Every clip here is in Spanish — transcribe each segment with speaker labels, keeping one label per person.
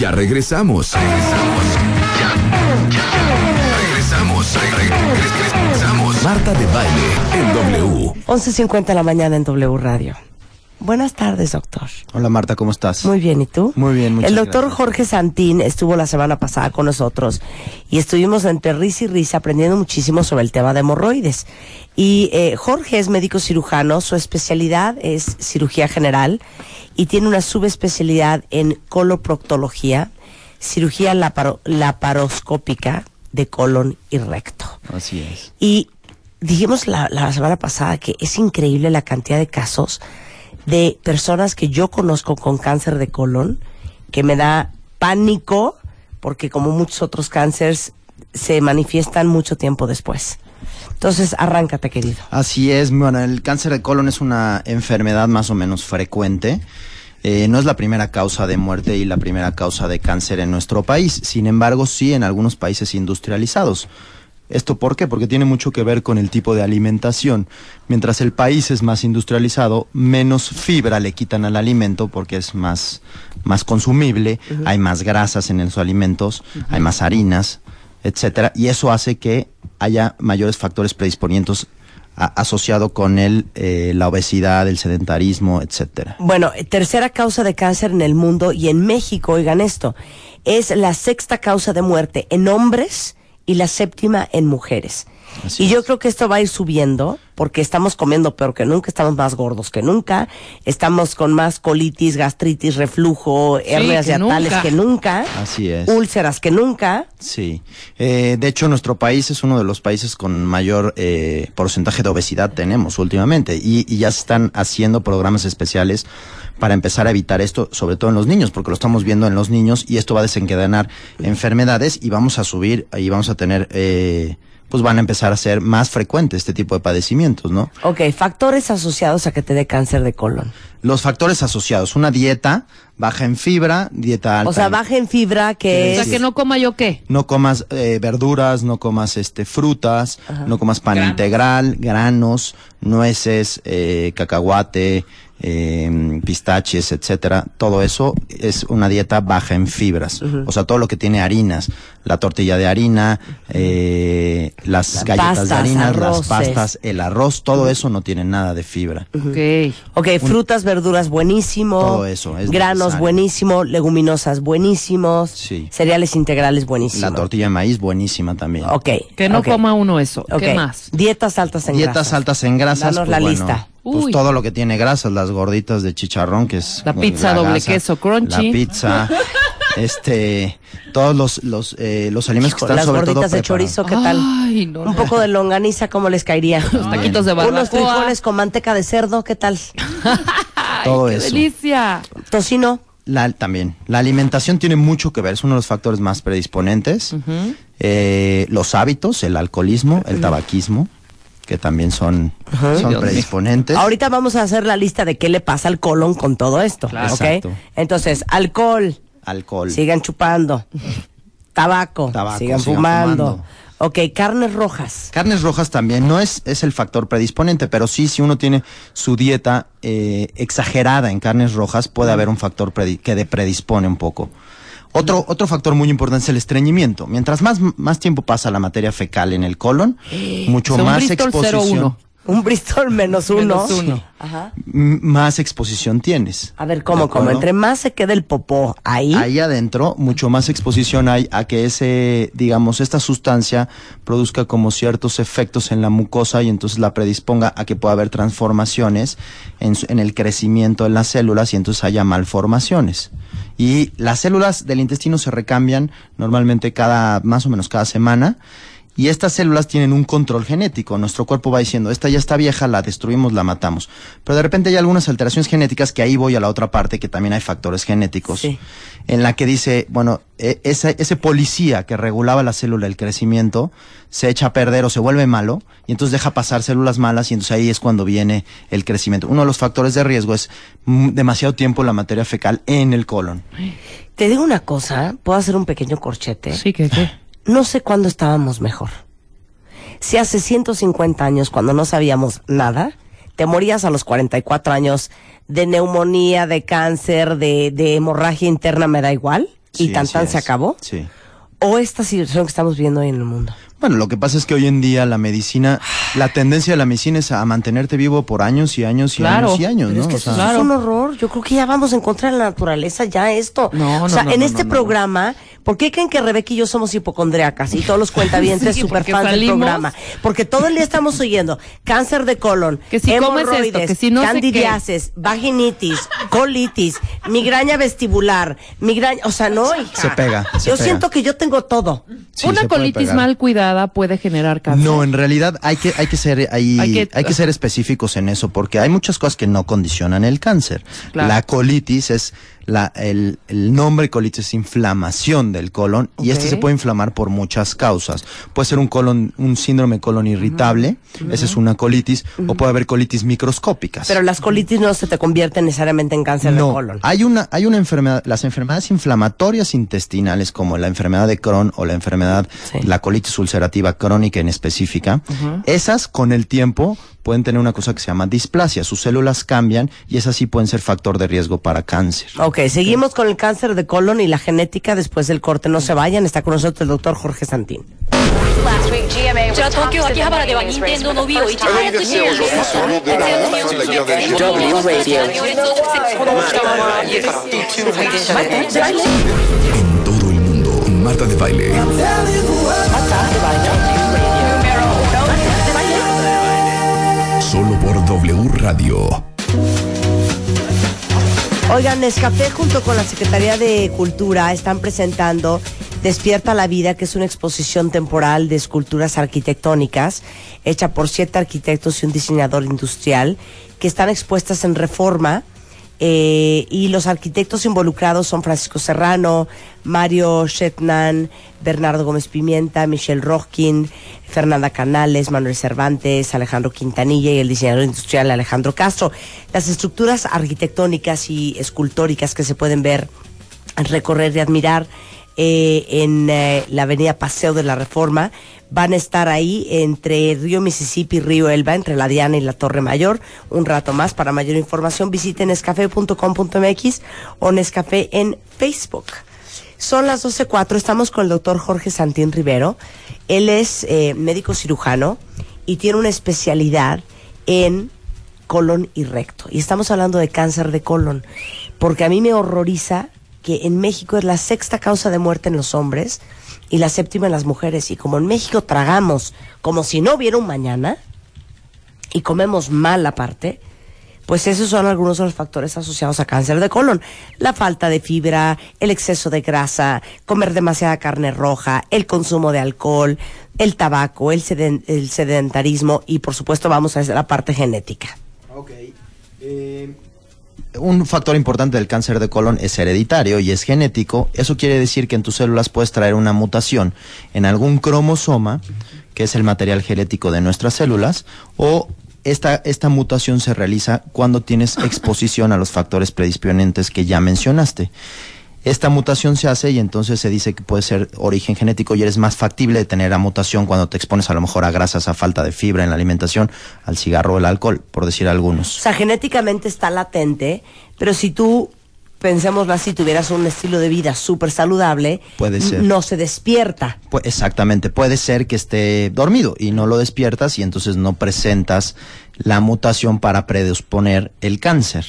Speaker 1: Ya regresamos. Regresamos. Ya. Ya. Regresamos. Regresamos. Marta de Baile en W.
Speaker 2: 11.50 de la mañana en W Radio. Buenas tardes, doctor.
Speaker 3: Hola Marta, ¿cómo estás?
Speaker 2: Muy bien, ¿y tú?
Speaker 3: Muy bien, muchas
Speaker 2: El doctor
Speaker 3: gracias.
Speaker 2: Jorge Santín estuvo la semana pasada con nosotros y estuvimos entre risa y risa aprendiendo muchísimo sobre el tema de hemorroides. Y eh, Jorge es médico cirujano, su especialidad es cirugía general y tiene una subespecialidad en coloproctología, cirugía laparo- laparoscópica de colon y recto.
Speaker 3: Así es.
Speaker 2: Y dijimos la, la semana pasada que es increíble la cantidad de casos de personas que yo conozco con cáncer de colon, que me da pánico, porque como muchos otros cánceres, se manifiestan mucho tiempo después. Entonces, arráncate, querido.
Speaker 3: Así es, bueno, el cáncer de colon es una enfermedad más o menos frecuente. Eh, no es la primera causa de muerte y la primera causa de cáncer en nuestro país. Sin embargo, sí en algunos países industrializados. ¿Esto por qué? Porque tiene mucho que ver con el tipo de alimentación. Mientras el país es más industrializado, menos fibra le quitan al alimento porque es más, más consumible, hay más grasas en los alimentos, hay más harinas, etcétera, y eso hace que haya mayores factores predisponientes asociado con el, eh, la obesidad, el sedentarismo, etcétera.
Speaker 2: Bueno, tercera causa de cáncer en el mundo y en México, oigan esto, es la sexta causa de muerte en hombres y la séptima en mujeres.
Speaker 3: Así
Speaker 2: y yo
Speaker 3: es.
Speaker 2: creo que esto va a ir subiendo porque estamos comiendo peor que nunca, estamos más gordos que nunca, estamos con más colitis, gastritis, reflujo, hernias
Speaker 4: que
Speaker 2: diatales
Speaker 4: nunca.
Speaker 2: que nunca,
Speaker 3: Así es.
Speaker 2: úlceras que nunca.
Speaker 3: Sí, Eh, de hecho nuestro país es uno de los países con mayor eh, porcentaje de obesidad tenemos últimamente y, y ya se están haciendo programas especiales para empezar a evitar esto, sobre todo en los niños, porque lo estamos viendo en los niños y esto va a desencadenar enfermedades y vamos a subir y vamos a tener, eh, pues van a empezar a ser más frecuentes este tipo de padecimientos, ¿no?
Speaker 2: Ok, factores asociados a que te dé cáncer de colon.
Speaker 3: Los factores asociados, una dieta baja en fibra, dieta alta
Speaker 2: O sea,
Speaker 3: en-
Speaker 2: baja en fibra, que
Speaker 4: O sea,
Speaker 2: es...
Speaker 4: que no coma yo qué.
Speaker 3: No comas eh, verduras, no comas este frutas, no comas pan
Speaker 4: Granos.
Speaker 3: integral, granos, nueces, eh, cacahuate, eh, pistaches, etcétera. Todo eso es una dieta baja en fibras. O sea, todo lo que tiene harinas, la tortilla de harina, eh, las galletas
Speaker 2: pastas,
Speaker 3: de harina,
Speaker 2: arroces.
Speaker 3: las pastas, el arroz, todo eso no tiene nada de fibra.
Speaker 4: Ok.
Speaker 2: Ok, frutas, verduras, buenísimo.
Speaker 3: Todo eso es
Speaker 2: Granos, buenísimo. Leguminosas, buenísimos.
Speaker 3: Sí.
Speaker 2: Cereales integrales, buenísimo.
Speaker 3: La tortilla de maíz, buenísima también.
Speaker 2: Ok.
Speaker 4: Que no coma uno eso.
Speaker 2: ok.
Speaker 4: ¿Qué más?
Speaker 2: Dietas altas en
Speaker 3: Dietas
Speaker 2: grasas.
Speaker 3: altas en grasas.
Speaker 2: Danos
Speaker 3: pues,
Speaker 2: la
Speaker 3: bueno,
Speaker 2: lista.
Speaker 3: Pues
Speaker 4: Uy.
Speaker 3: todo lo que tiene grasas, las gorditas de chicharrón, que es.
Speaker 4: La
Speaker 3: bueno,
Speaker 4: pizza doble
Speaker 3: gasa,
Speaker 4: queso crunchy.
Speaker 3: La pizza, este, todos los, los, eh, los alimentos que
Speaker 2: Hijo,
Speaker 3: están
Speaker 2: las
Speaker 3: sobre todo
Speaker 2: gorditas de chorizo, ¿qué tal?
Speaker 4: Ay, no.
Speaker 2: Un poco de longaniza, ¿cómo les caería?
Speaker 4: Los taquitos de barbacoa.
Speaker 2: Unos frijoles con manteca de cerdo, ¿qué tal?
Speaker 3: Todo
Speaker 4: qué
Speaker 3: eso.
Speaker 4: delicia.
Speaker 2: Tocino.
Speaker 3: La, también. La alimentación tiene mucho que ver, es uno de los factores más predisponentes. Eh, los hábitos, el alcoholismo, el tabaquismo, que también son, son
Speaker 4: Dios mío.
Speaker 3: predisponentes.
Speaker 2: Ahorita vamos a hacer la lista de qué le pasa al colon con todo esto.
Speaker 4: Claro.
Speaker 2: ¿ok?
Speaker 3: Exacto.
Speaker 2: Entonces, alcohol,
Speaker 3: Alcohol.
Speaker 2: sigan chupando. Tabaco,
Speaker 3: Tabaco,
Speaker 2: sigan,
Speaker 3: sigan
Speaker 2: fumando.
Speaker 3: fumando.
Speaker 2: Ok, carnes rojas.
Speaker 3: Carnes rojas también, no es, es el factor predisponente, pero sí, si uno tiene su dieta eh, exagerada en carnes rojas, puede haber un factor predi- que de predispone un poco. Otro, otro factor muy importante es el estreñimiento. Mientras más, más tiempo pasa la materia fecal en el colon, mucho
Speaker 4: O sea, un
Speaker 3: más
Speaker 4: Bristol
Speaker 3: exposición,
Speaker 4: 01.
Speaker 2: Un Bristol menos uno.
Speaker 4: Menos uno.
Speaker 2: Ajá.
Speaker 3: más exposición tienes.
Speaker 2: A ver,
Speaker 3: ¿De
Speaker 2: ¿cómo, cómo?
Speaker 3: acuerdo?
Speaker 2: Entre más se quede el popó ahí.
Speaker 3: Ahí adentro, mucho más exposición hay a que ese, digamos, esta sustancia produzca como ciertos efectos en la mucosa y entonces la predisponga a que pueda haber transformaciones en, su- en el crecimiento de las células y entonces haya malformaciones. Y las células del intestino se recambian normalmente cada, más o menos cada semana. Y estas células tienen un control genético. Nuestro cuerpo va diciendo, esta ya está vieja, la destruimos, la matamos. Pero de repente hay algunas alteraciones genéticas que ahí voy a la otra parte, que también hay factores genéticos,
Speaker 2: Sí.
Speaker 3: en la que dice, bueno, e- ese, ese policía que regulaba la célula, el crecimiento, se echa a perder o se vuelve malo, y entonces deja pasar células malas, y entonces ahí es cuando viene el crecimiento. Uno de los factores de riesgo es mm, demasiado tiempo la materia fecal en el colon.
Speaker 2: Te digo una cosa, puedo hacer un pequeño corchete.
Speaker 4: Sí, que qué.
Speaker 2: No sé cuándo estábamos mejor. Si hace 150 años, cuando no sabíamos nada, te morías a los 44 años de neumonía, de cáncer, de, de hemorragia interna, me da igual, y tan tan
Speaker 3: es.
Speaker 2: se acabó.
Speaker 3: Sí.
Speaker 2: O esta situación que estamos viviendo hoy en el mundo.
Speaker 3: Bueno, lo que pasa es que hoy en día la medicina, la tendencia de la medicina es a mantenerte vivo por años y años y
Speaker 4: Claro.
Speaker 3: años y años, ¿no?
Speaker 2: es que
Speaker 3: O
Speaker 2: eso
Speaker 3: sea,
Speaker 2: es un horror. Yo creo que ya vamos a encontrar en la naturaleza ya esto.
Speaker 4: No,
Speaker 2: o
Speaker 4: no,
Speaker 2: sea,
Speaker 4: no,
Speaker 2: en
Speaker 4: no,
Speaker 2: este
Speaker 4: no, no.
Speaker 2: programa, ¿por qué creen que Rebeca y yo somos hipocondriacas y todos los cuentavientes
Speaker 4: Sí,
Speaker 2: super fans del
Speaker 4: salimos-
Speaker 2: programa? Porque todo el día estamos oyendo cáncer de colon,
Speaker 4: Que si esto,
Speaker 2: hemorroides,
Speaker 4: que si no sé qué.
Speaker 2: candidiasis, vaginitis, colitis, migraña vestibular, migraña, o sea, no, hija.
Speaker 3: Se pega, se
Speaker 2: yo
Speaker 3: pega.
Speaker 2: siento que yo tengo todo.
Speaker 3: sí,
Speaker 4: Una colitis mal cuidada puede generar cáncer.
Speaker 3: No, en realidad hay que, hay que ser
Speaker 4: Hay
Speaker 3: hay
Speaker 4: que-
Speaker 3: que, ser específicos en eso, porque hay muchas cosas que no condicionan el cáncer.
Speaker 4: Claro.
Speaker 3: La colitis es la, el, el nombre colitis es inflamación del colon y este se puede inflamar por muchas causas. Puede ser un colon, un síndrome de colon irritable, esa es una colitis, o puede haber colitis microscópicas.
Speaker 2: Pero las colitis no se te convierten necesariamente en cáncer de
Speaker 3: no,
Speaker 2: colon.
Speaker 3: hay una, hay una enfermedad, las enfermedades inflamatorias intestinales como la enfermedad de Crohn o la enfermedad,
Speaker 2: Sí.
Speaker 3: la colitis ulcerativa crónica en específica, esas con el tiempo pueden tener una cosa que se llama displasia, sus células cambian y esas sí pueden ser factor de riesgo para cáncer.
Speaker 2: Ok, seguimos con el cáncer de colon y la genética después del corte. No se vayan, está con nosotros el doctor Jorge Santín.
Speaker 1: De Baile. Solo por W Radio.
Speaker 2: Oigan, Nescafé junto con la Secretaría de Cultura están presentando Despierta la Vida, que es una exposición temporal de esculturas arquitectónicas hecha por siete arquitectos y un diseñador industrial que están expuestas en reforma. Eh, y los arquitectos involucrados son Francisco Serrano, Mario Shetnan, Bernardo Gómez Pimienta, Michelle Roskin, Fernanda Canales, Manuel Cervantes, Alejandro Quintanilla y el diseñador industrial Alejandro Castro. Las estructuras arquitectónicas y escultóricas que se pueden ver, recorrer y admirar eh, en eh, la avenida Paseo de la Reforma van a estar ahí entre Río Mississippi y Río Elba, entre la Diana y la Torre Mayor. Un rato más. Para mayor información visiten nescafé.com.mx o Nescafé en Facebook. Son las 12.04, estamos con el doctor Jorge Santín Rivero. Él es eh, médico cirujano y tiene una especialidad en colon y recto. Y estamos hablando de cáncer de colon, porque a mí me horroriza que en México es la sexta causa de muerte en los hombres y la séptima en las mujeres. Y como en México tragamos como si no hubiera un mañana y comemos mal aparte, pues esos son algunos de los factores asociados a cáncer de colon. La falta de fibra, el exceso de grasa, comer demasiada carne roja, el consumo de alcohol, el tabaco, el, seden- el sedentarismo y por supuesto vamos a la parte genética.
Speaker 3: Ok. eh, un factor importante del cáncer de colon es hereditario y es genético. Eso quiere decir que en tus células puedes traer una mutación en algún cromosoma, que es el material genético de nuestras células, o esta, esta mutación se realiza cuando tienes exposición a los factores predisponentes que ya mencionaste. Esta mutación se hace y entonces se dice que puede ser origen genético y eres más factible de tener la mutación cuando te expones a lo mejor a grasas, a falta de fibra en la alimentación, al cigarro o el alcohol, por decir
Speaker 2: O
Speaker 3: algunos.
Speaker 2: sea, genéticamente está latente, pero si tú, pensémoslo así, tuvieras un estilo de vida súper saludable,
Speaker 3: Puede ser.
Speaker 2: no se despierta.
Speaker 3: Pues exactamente, puede ser que esté dormido y no lo despiertas y entonces no presentas la mutación para predisponer el cáncer.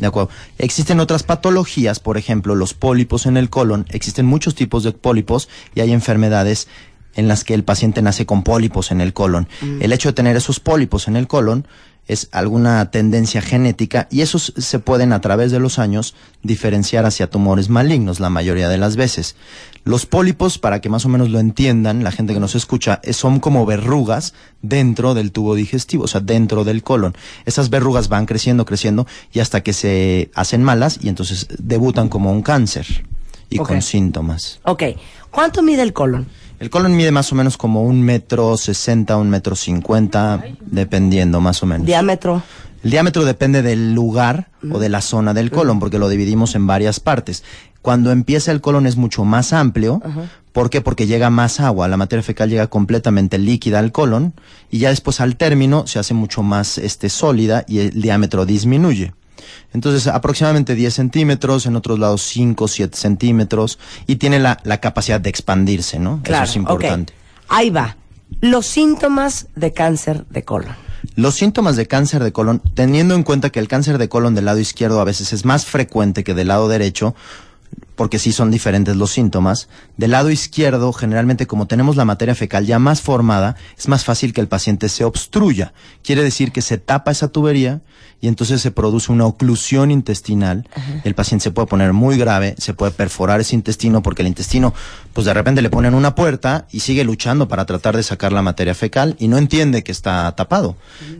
Speaker 3: ¿De acuerdo? Existen otras patologías, por ejemplo, los pólipos en el colon. Existen muchos tipos de pólipos y hay enfermedades en las que el paciente nace con pólipos en el colon. El hecho de tener esos pólipos en el colon es alguna tendencia genética y esos se pueden a través de los años diferenciar hacia tumores malignos la mayoría de las veces. Los pólipos, para que más o menos lo entiendan, la gente que nos escucha, eh, son como verrugas dentro del tubo digestivo, o sea, dentro del colon. Esas verrugas van creciendo, creciendo y hasta que se hacen malas y entonces debutan como un cáncer y con síntomas.
Speaker 2: Ok. ¿Cuánto mide el colon?
Speaker 3: El colon mide más o menos como un metro sesenta, un metro cincuenta, dependiendo más o menos.
Speaker 2: Diámetro.
Speaker 3: El diámetro depende del lugar o de la zona del colon, porque lo dividimos en varias partes. Cuando empieza el colon es mucho más amplio. ¿Por qué? Porque llega más agua. La materia fecal llega completamente líquida al colon y ya después al término se hace mucho más este, sólida y el diámetro disminuye. Entonces, aproximadamente 10 centímetros, en otros lados 5, 7 centímetros, y tiene la, la capacidad de expandirse, ¿no?
Speaker 2: Claro.
Speaker 3: Eso es importante.
Speaker 2: Ahí va. Los síntomas de cáncer de colon.
Speaker 3: Los síntomas de cáncer de colon, teniendo en cuenta que el cáncer de colon del lado izquierdo a veces es más frecuente que del lado derecho, porque sí son diferentes los síntomas, del lado izquierdo, generalmente como tenemos la materia fecal ya más formada, es más fácil que el paciente se obstruya. Quiere decir que se tapa esa tubería y entonces se produce una oclusión intestinal. El paciente se puede poner muy grave, se puede perforar ese intestino porque el intestino, pues de repente le ponen una puerta y sigue luchando para tratar de sacar la materia fecal y no entiende que está tapado.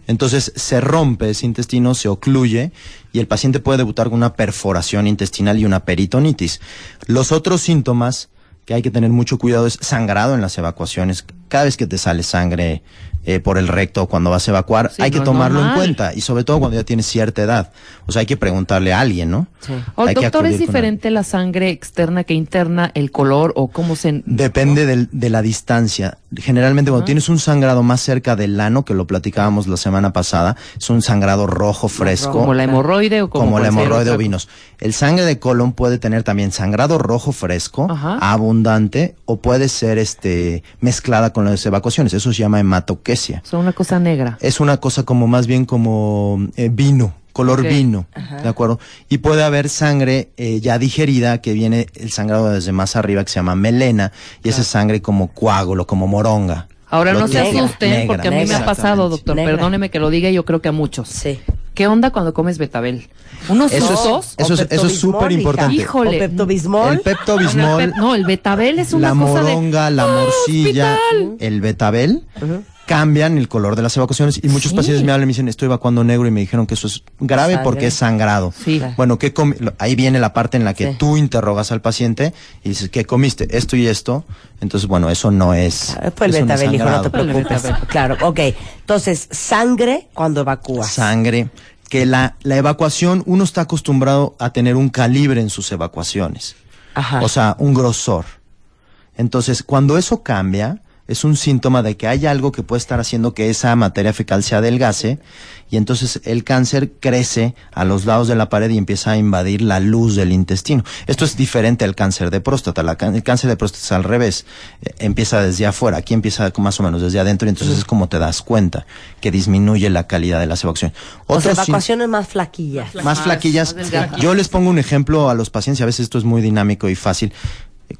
Speaker 3: Entonces se rompe ese intestino, se ocluye y el paciente puede debutar con una perforación intestinal y una peritonitis. Los otros síntomas que hay que tener mucho cuidado es sangrado en las evacuaciones. Cada vez que te sale sangre eh, por el recto cuando vas a evacuar,
Speaker 4: Sí,
Speaker 3: hay
Speaker 4: no
Speaker 3: que tomarlo en cuenta y sobre todo cuando ya tienes cierta edad. O sea, hay que preguntarle a alguien, ¿no?
Speaker 4: O,
Speaker 3: Hay que
Speaker 4: doctor, ¿es
Speaker 3: con
Speaker 4: diferente la sangre externa que interna, el color o cómo se...
Speaker 3: Depende del- de la distancia. Generalmente cuando tienes un sangrado más cerca del ano, que lo platicábamos la semana pasada, es un sangrado rojo fresco.
Speaker 4: Como la hemorroide o como,
Speaker 3: como la hemorroide
Speaker 4: otra
Speaker 3: o vinos. El sangre de colon puede tener también sangrado rojo fresco,
Speaker 4: Ajá.
Speaker 3: abundante, o puede ser este mezclada con las evacuaciones. Eso se llama hematoquesia.
Speaker 4: O sea, una cosa negra.
Speaker 3: Es una cosa como más bien como eh, vino, color vino, ¿de acuerdo? Y puede haber sangre eh, ya digerida, que viene el sangrado desde más arriba, que se llama melena, y esa es sangre como coágulo, como moronga.
Speaker 4: Ahora
Speaker 3: Lo
Speaker 4: no se asusten
Speaker 3: Negra,
Speaker 4: porque a mí me ha pasado, doctor.
Speaker 2: Negra.
Speaker 4: Perdóneme que lo diga, yo creo que a muchos.
Speaker 2: Sí.
Speaker 4: ¿Qué onda cuando comes betabel? Unos
Speaker 3: Eso es- eso es- eso es súper importante.
Speaker 4: Híjole.
Speaker 2: O peptobismol.
Speaker 3: El peptobismol,
Speaker 4: El No, el betabel es una
Speaker 3: la
Speaker 4: cosa de...
Speaker 3: moronga, la morcilla,
Speaker 4: hospital!
Speaker 3: el betabel, cambian el color de las evacuaciones y muchos
Speaker 4: Sí.
Speaker 3: pacientes me hablan y me dicen estoy evacuando negro y me dijeron que eso es grave
Speaker 2: Sangre.
Speaker 3: porque es sangrado.
Speaker 4: Sí.
Speaker 3: Bueno, ¿qué ahí viene la parte en la que
Speaker 2: Sí.
Speaker 3: tú interrogas al paciente y dices, ¿qué comiste? Esto y esto. Entonces, bueno, eso no es.
Speaker 2: Ah, Fue el
Speaker 3: no
Speaker 2: betabel, hijo, no te
Speaker 4: el
Speaker 2: preocupes. Claro, ok. Entonces, sangre cuando evacúas.
Speaker 3: Sangre. Que la, la evacuación, uno está acostumbrado a tener un calibre en sus evacuaciones.
Speaker 2: Ajá.
Speaker 3: O sea, un grosor. Entonces, cuando eso cambia, es un síntoma de que hay algo que puede estar haciendo que esa materia fecal se adelgase y entonces el cáncer crece a los lados de la pared y empieza a invadir la luz del intestino. Esto es diferente al cáncer de próstata. La el cáncer de próstata es al revés. Eh, empieza desde afuera. Aquí empieza más o menos desde adentro y entonces es como te das cuenta que disminuye la calidad de las evacuaciones.
Speaker 2: o sea,
Speaker 3: Otros sí-
Speaker 2: evacuaciones más flaquillas.
Speaker 3: más flaquillas.
Speaker 4: más.
Speaker 3: Yo les pongo un ejemplo a los pacientes, y a veces esto es muy dinámico y fácil.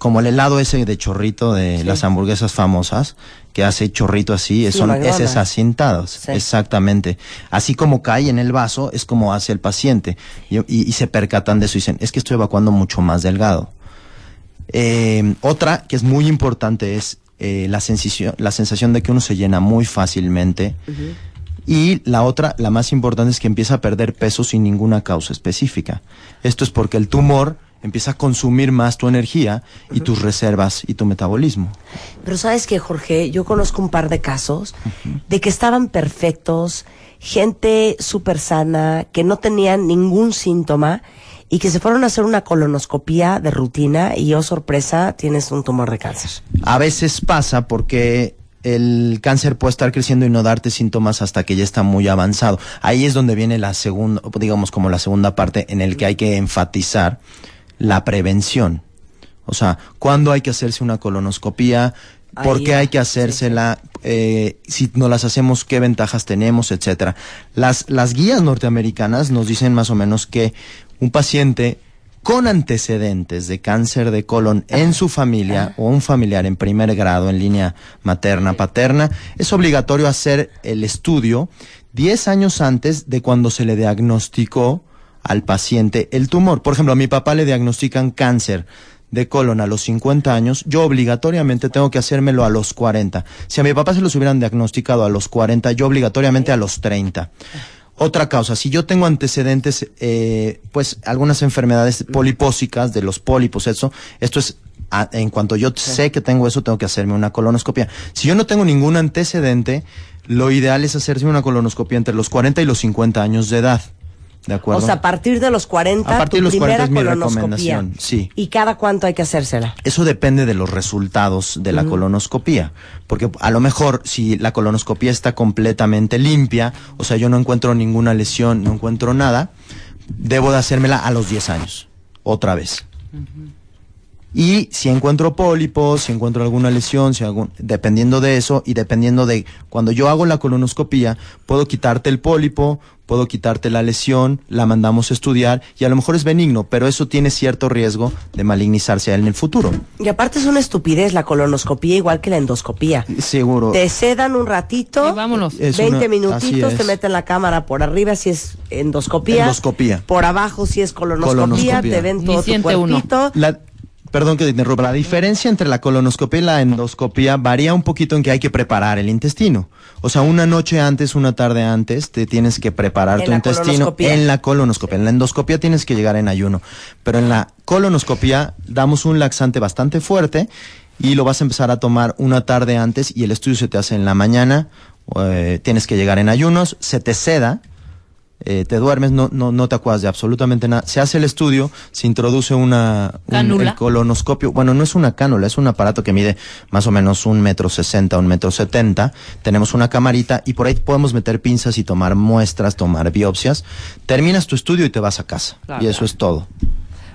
Speaker 3: Como el helado ese de chorrito de las hamburguesas famosas, que hace chorrito así,
Speaker 2: Sí,
Speaker 3: son heces acintados.
Speaker 2: Sí.
Speaker 3: Exactamente. Así como cae en el vaso, es como hace el paciente. Y, y- y se percatan de eso y dicen, es que estoy evacuando mucho más delgado. Eh, otra que es muy importante es eh, la, sensación, la sensación de que uno se llena muy fácilmente. Y la otra, la más importante, es que empieza a perder peso sin ninguna causa específica. Esto es porque el tumor empieza a consumir más tu energía y tus reservas y tu metabolismo.
Speaker 2: Pero sabes que, Jorge, yo conozco un par de casos de que estaban perfectos, gente súper sana, que no tenían ningún síntoma y que se fueron a hacer una colonoscopía de rutina y, oh sorpresa, tienes un tumor de cáncer.
Speaker 3: A veces pasa porque el cáncer puede estar creciendo y no darte síntomas hasta que ya está muy avanzado. Ahí es donde viene la segunda, digamos como la segunda parte en el que hay que enfatizar la prevención. O sea, ¿cuándo hay que hacerse una colonoscopía? ¿Por
Speaker 2: Ahí
Speaker 3: qué hay que hacérsela? Eh, si no las hacemos, ¿qué ventajas tenemos? Etcétera. Las, las guías norteamericanas nos dicen más o menos que un paciente con antecedentes de cáncer de colon en su familia o un familiar en primer grado en línea materna paterna, es obligatorio hacer el estudio 10 años antes de cuando se le diagnosticó al paciente el tumor. Por ejemplo, a mi papá le diagnostican cáncer de colon a los 50 años, yo obligatoriamente tengo que hacérmelo a los 40. Si a mi papá se los hubieran diagnosticado a los 40, yo obligatoriamente a los 30. Otra causa, si yo tengo antecedentes, eh, pues algunas enfermedades polipósicas de los pólipos, eso, esto es, a- en cuanto yo sé que tengo eso, tengo que hacerme una colonoscopia. Si yo no tengo ningún antecedente, lo ideal es hacerse una colonoscopia entre los 40 y los 50 años de edad. ¿De acuerdo?
Speaker 2: O sea, a partir de los 40,
Speaker 3: A partir
Speaker 2: tu
Speaker 3: de los 40
Speaker 2: primera
Speaker 3: es mi recomendación, sí.
Speaker 2: ¿Y cada cuánto hay que hacérsela?
Speaker 3: Eso depende de los resultados de la colonoscopía. Porque a lo mejor si la colonoscopía está completamente limpia, o sea, yo no encuentro ninguna lesión, no encuentro nada, debo de hacérmela a los 10 años. Otra vez. Y si encuentro pólipos, si encuentro alguna lesión, si algún, dependiendo de eso y dependiendo de cuando yo hago la colonoscopía, puedo quitarte el pólipo, puedo quitarte la lesión, la mandamos a estudiar y a lo mejor es benigno, pero eso tiene cierto riesgo de malignizarse en el futuro.
Speaker 2: Y aparte es una estupidez la colonoscopía, igual que la endoscopía.
Speaker 3: Seguro.
Speaker 2: Te sedan un ratito,
Speaker 4: Y vámonos.
Speaker 3: Es
Speaker 2: 20
Speaker 3: una-
Speaker 2: minutitos, te meten la cámara por arriba si es endoscopía.
Speaker 3: Endoscopía.
Speaker 2: Por abajo si es colonoscopía,
Speaker 3: Colonoscopía.
Speaker 2: te ven
Speaker 4: Ni
Speaker 2: todo tu
Speaker 4: siente uno.
Speaker 2: cuerpito.
Speaker 3: La, perdón que te interrumpa. La diferencia entre la colonoscopia y la endoscopia varía un poquito en que hay que preparar el intestino. O sea, una noche antes, una tarde antes, te tienes que preparar tu intestino en la colonoscopia. En la endoscopia tienes que llegar en ayuno. Pero en la colonoscopia damos un laxante bastante fuerte y lo vas a empezar a tomar una tarde antes y el estudio se te hace en la mañana. eh, tienes que llegar en ayunos, se te seda, eh, te duermes, no, no, no te acuerdas de absolutamente nada. Se hace el estudio, se introduce una un-
Speaker 4: Cánula.
Speaker 3: el colonoscopio. Bueno, no es una cánula, es un aparato que mide más o menos un metro sesenta, un metro setenta. Tenemos una camarita y por ahí podemos meter pinzas y tomar muestras, tomar biopsias. Terminas tu estudio y te vas a casa.
Speaker 4: Claro.
Speaker 3: Y eso es todo.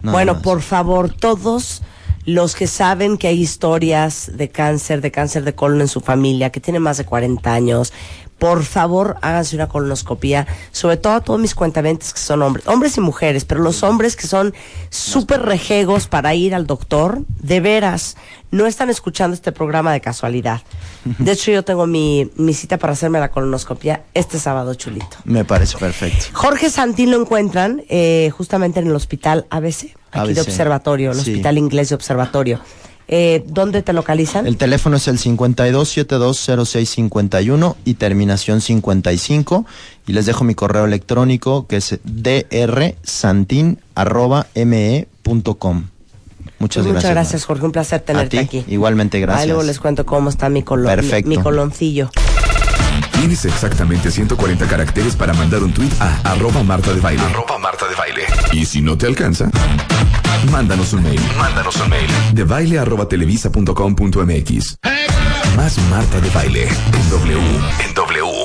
Speaker 3: Nada
Speaker 2: bueno,
Speaker 3: más.
Speaker 2: por favor, todos los que saben que hay historias de cáncer, de cáncer de colon en su familia, que tienen más de 40 años, por favor, háganse una colonoscopía, sobre todo a todos mis cuentaventes que son hombres, hombres y mujeres, pero los hombres que son súper rejegos para ir al doctor, de veras, no están escuchando este programa de casualidad. De hecho, yo tengo mi, mi cita para hacerme la colonoscopia este sábado, chulito.
Speaker 3: Me parece perfecto.
Speaker 2: Jorge Santín lo encuentran eh, justamente en el hospital ABC, aquí de Observatorio, el
Speaker 3: sí.
Speaker 2: Hospital Inglés de Observatorio. Eh, ¿Dónde te localizan?
Speaker 3: El teléfono es el 52720651 y terminación 55. Y les dejo mi correo electrónico que es drsantin.me.com. Muchas
Speaker 2: Pues
Speaker 3: gracias.
Speaker 2: Muchas gracias, Jorge. Un placer tenerte
Speaker 3: A ti,
Speaker 2: aquí.
Speaker 3: igualmente, gracias.
Speaker 2: Ahí luego les cuento cómo está mi, colo-
Speaker 3: Perfecto.
Speaker 2: mi, mi coloncillo.
Speaker 1: Tienes exactamente 140 caracteres para mandar un tweet a arroba Marta de Baile. Arroba Marta de Baile. Y si no te alcanza, mándanos un mail. Mándanos un mail. De baile arroba televisa punto com punto MX. Más Marta de Baile. En W. En W.